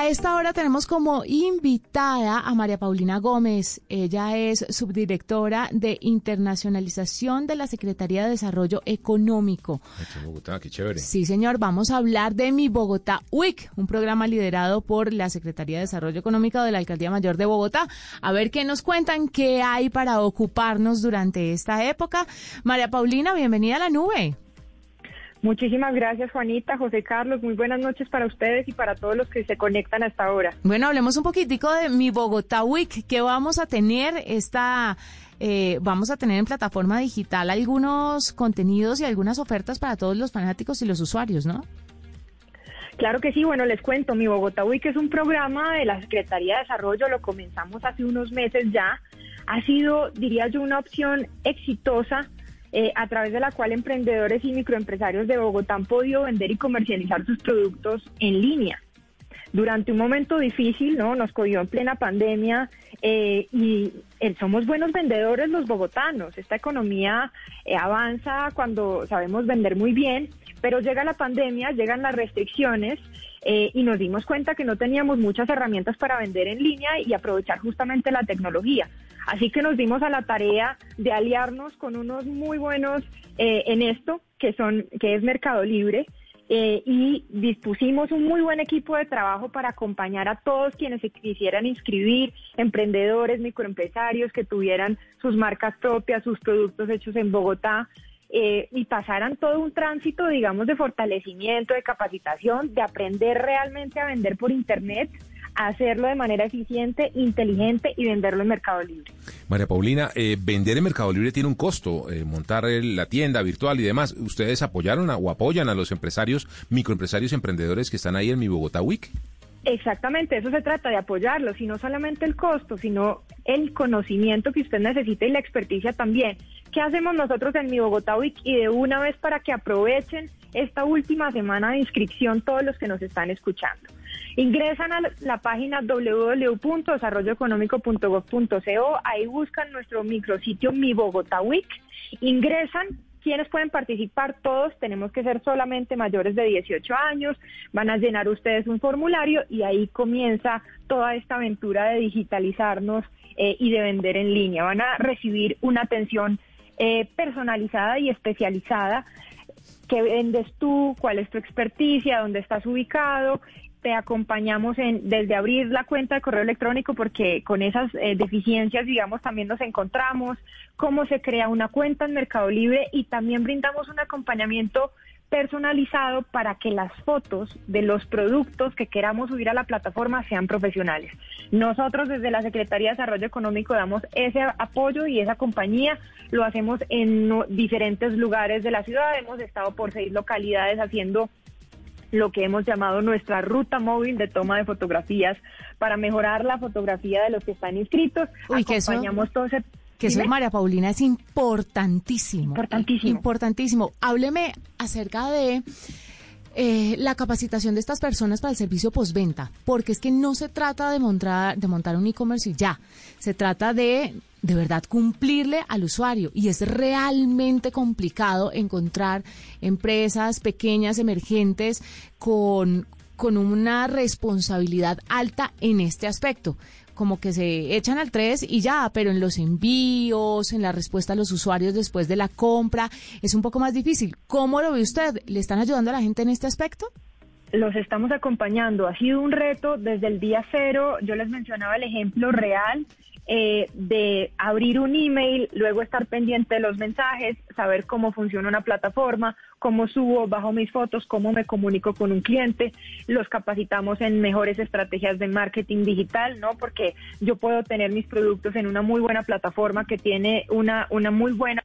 A esta hora tenemos como invitada a María Paulina Gómez. Ella es subdirectora de internacionalización de la Secretaría de Desarrollo Económico. Bogotá, qué chévere. Sí, señor, vamos a hablar de Mi Bogotá Week, un programa liderado por la Secretaría de Desarrollo Económico de la Alcaldía Mayor de Bogotá. A ver qué nos cuentan, qué hay para ocuparnos durante esta época. María Paulina, bienvenida a la nube. Muchísimas gracias, Juanita, José Carlos. Muy buenas noches para ustedes y para todos los que se conectan hasta ahora. Bueno, hablemos un poquitico de mi Bogotá Week. ¿Qué vamos a tener esta? Eh, vamos a tener en plataforma digital algunos contenidos y algunas ofertas para todos los fanáticos y los usuarios, ¿no? Claro que sí, bueno, les cuento, mi Bogotá Week es un programa de la Secretaría de Desarrollo, lo comenzamos hace unos meses ya. Ha sido, diría yo, una opción exitosa eh, a través de la cual emprendedores y microempresarios de Bogotá han podido vender y comercializar sus productos en línea. Durante un momento difícil, ¿no? Nos cogió en plena pandemia eh, y eh, somos buenos vendedores los bogotanos. Esta economía avanza cuando sabemos vender muy bien, pero llega la pandemia, llegan las restricciones y nos dimos cuenta que no teníamos muchas herramientas para vender en línea y aprovechar justamente la tecnología. Así que nos dimos a la tarea de aliarnos con unos muy buenos eh, en esto, que, son, que es Mercado Libre, eh, y dispusimos un muy buen equipo de trabajo para acompañar a todos quienes se quisieran inscribir, emprendedores, microempresarios que tuvieran sus marcas propias, sus productos hechos en Bogotá. Eh, y pasaran todo un tránsito, digamos, de fortalecimiento, de capacitación, de aprender realmente a vender por Internet, hacerlo de manera eficiente, inteligente y venderlo en Mercado Libre. María Paulina, eh, vender en Mercado Libre tiene un costo, eh, montar la tienda virtual y demás. ¿Ustedes apoyaron o apoyan a los empresarios, microempresarios, emprendedores que están ahí en mi Bogotá Week? Exactamente, eso se trata de apoyarlos y no solamente el costo, sino el conocimiento que usted necesita y la experticia también. ¿Qué hacemos nosotros en mi Bogotá Week? Y de una vez para que aprovechen esta última semana de inscripción todos los que nos están escuchando. Ingresan a la página www.desarrolloeconómico.gov.co, ahí buscan nuestro micrositio Mi Bogotá Week, ingresan ¿Quiénes pueden participar? Todos tenemos que ser solamente mayores de 18 años, van a llenar ustedes un formulario y ahí comienza toda esta aventura de digitalizarnos eh, y de vender en línea. Van a recibir una atención eh, personalizada y especializada. ¿Qué vendes tú? ¿Cuál es tu experticia? ¿Dónde estás ubicado? te acompañamos en desde abrir la cuenta de correo electrónico porque con esas eh, deficiencias digamos también nos encontramos cómo se crea una cuenta en Mercado Libre y también brindamos un acompañamiento personalizado para que las fotos de los productos que queramos subir a la plataforma sean profesionales. Nosotros desde la Secretaría de Desarrollo Económico damos ese apoyo y esa compañía lo hacemos en diferentes lugares de la ciudad. Hemos estado por seis localidades haciendo lo que hemos llamado nuestra ruta móvil de toma de fotografías para mejorar la fotografía de los que están inscritos. Uy, Acompañamos todo ese que eso, María Paulina, es importantísimo. Importantísimo. Importantísimo. Hábleme acerca de eh, la capacitación de estas personas para el servicio postventa, porque es que no se trata de montar, de montar un e-commerce y ya, se trata de de verdad cumplirle al usuario y es realmente complicado encontrar empresas pequeñas, emergentes, con, con una responsabilidad alta en este aspecto como que se echan al 3 y ya, pero en los envíos, en la respuesta a los usuarios después de la compra, es un poco más difícil. ¿Cómo lo ve usted? ¿Le están ayudando a la gente en este aspecto? Los estamos acompañando. Ha sido un reto desde el día cero. Yo les mencionaba el ejemplo real eh, de abrir un email, luego estar pendiente de los mensajes, saber cómo funciona una plataforma, cómo subo, bajo mis fotos, cómo me comunico con un cliente. Los capacitamos en mejores estrategias de marketing digital, ¿no? Porque yo puedo tener mis productos en una muy buena plataforma que tiene una, una muy buena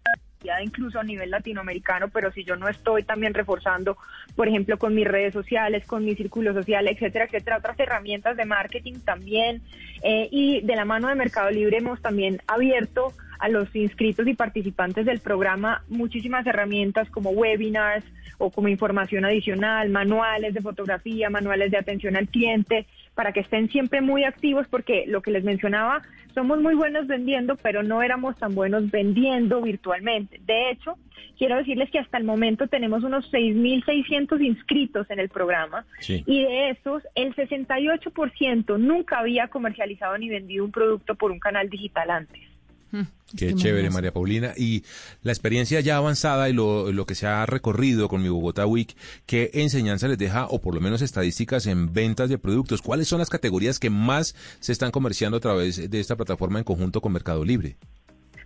incluso a nivel latinoamericano, pero si yo no estoy también reforzando, por ejemplo, con mis redes sociales, con mi círculo social, etcétera, etcétera, otras herramientas de marketing también. Eh, y de la mano de Mercado Libre hemos también abierto a los inscritos y participantes del programa muchísimas herramientas como webinars o como información adicional, manuales de fotografía, manuales de atención al cliente, para que estén siempre muy activos porque lo que les mencionaba, somos muy buenos vendiendo, pero no éramos tan buenos vendiendo virtualmente. De hecho, quiero decirles que hasta el momento tenemos unos 6.600 inscritos en el programa y de esos el 68% nunca había comercializado ni vendido un producto por un canal digital antes. Mm, Qué chévere, María Paulina. Y la experiencia ya avanzada y lo, lo, que se ha recorrido con mi Bogotá Week, ¿qué enseñanza les deja, o por lo menos estadísticas en ventas de productos? ¿Cuáles son las categorías que más se están comerciando a través de esta plataforma en conjunto con Mercado Libre?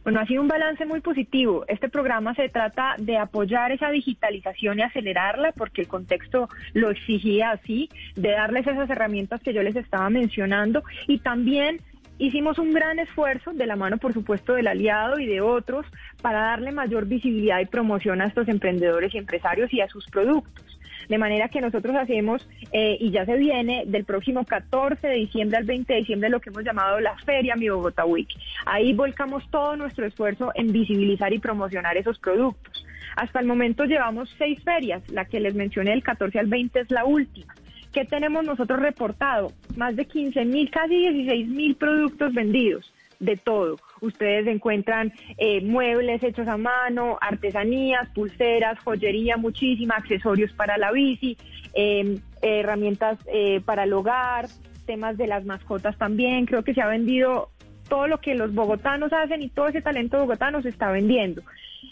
Bueno, ha sido un balance muy positivo. Este programa se trata de apoyar esa digitalización y acelerarla porque el contexto lo exigía así, de darles esas herramientas que yo les estaba mencionando y también hicimos un gran esfuerzo, de la mano por supuesto del aliado y de otros, para darle mayor visibilidad y promoción a estos emprendedores y empresarios y a sus productos. De manera que nosotros hacemos, eh, y ya se viene, del próximo 14 de diciembre al 20 de diciembre, lo que hemos llamado la Feria Mi Bogotá Week. Ahí volcamos todo nuestro esfuerzo en visibilizar y promocionar esos productos. Hasta el momento llevamos seis ferias, la que les mencioné del 14 al 20 es la última. ¿Qué tenemos nosotros reportado? Más de 15 mil, casi 16 mil productos vendidos de todo. Ustedes encuentran eh, muebles hechos a mano, artesanías, pulseras, joyería muchísima, accesorios para la bici, em, herramientas eh, para el hogar, temas de las mascotas también. Creo que se ha vendido todo lo que los bogotanos hacen y todo ese talento bogotano se está vendiendo.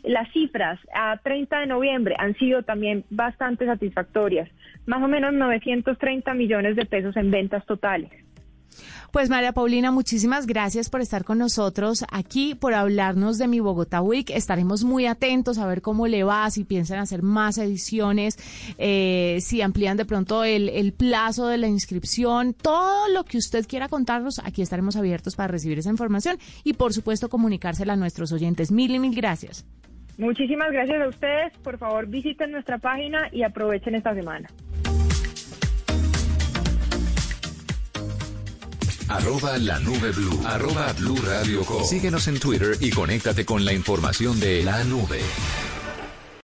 Las cifras a 30 de noviembre han sido también bastante satisfactorias, más o menos 930 millones de pesos en ventas totales. Pues María Paulina, muchísimas gracias por estar con nosotros aquí, por hablarnos de mi Bogotá Week. Estaremos muy atentos a ver cómo le va, si piensan hacer más ediciones, eh, si amplían de pronto el, el plazo de la inscripción, todo lo que usted quiera contarnos, aquí estaremos abiertos para recibir esa información y por supuesto comunicársela a nuestros oyentes. Mil y mil gracias. Muchísimas gracias a ustedes. Por favor, visiten nuestra página y aprovechen esta semana. Arroba la nube blue. Arroba blue radio Síguenos en Twitter y conéctate con la información de la nube.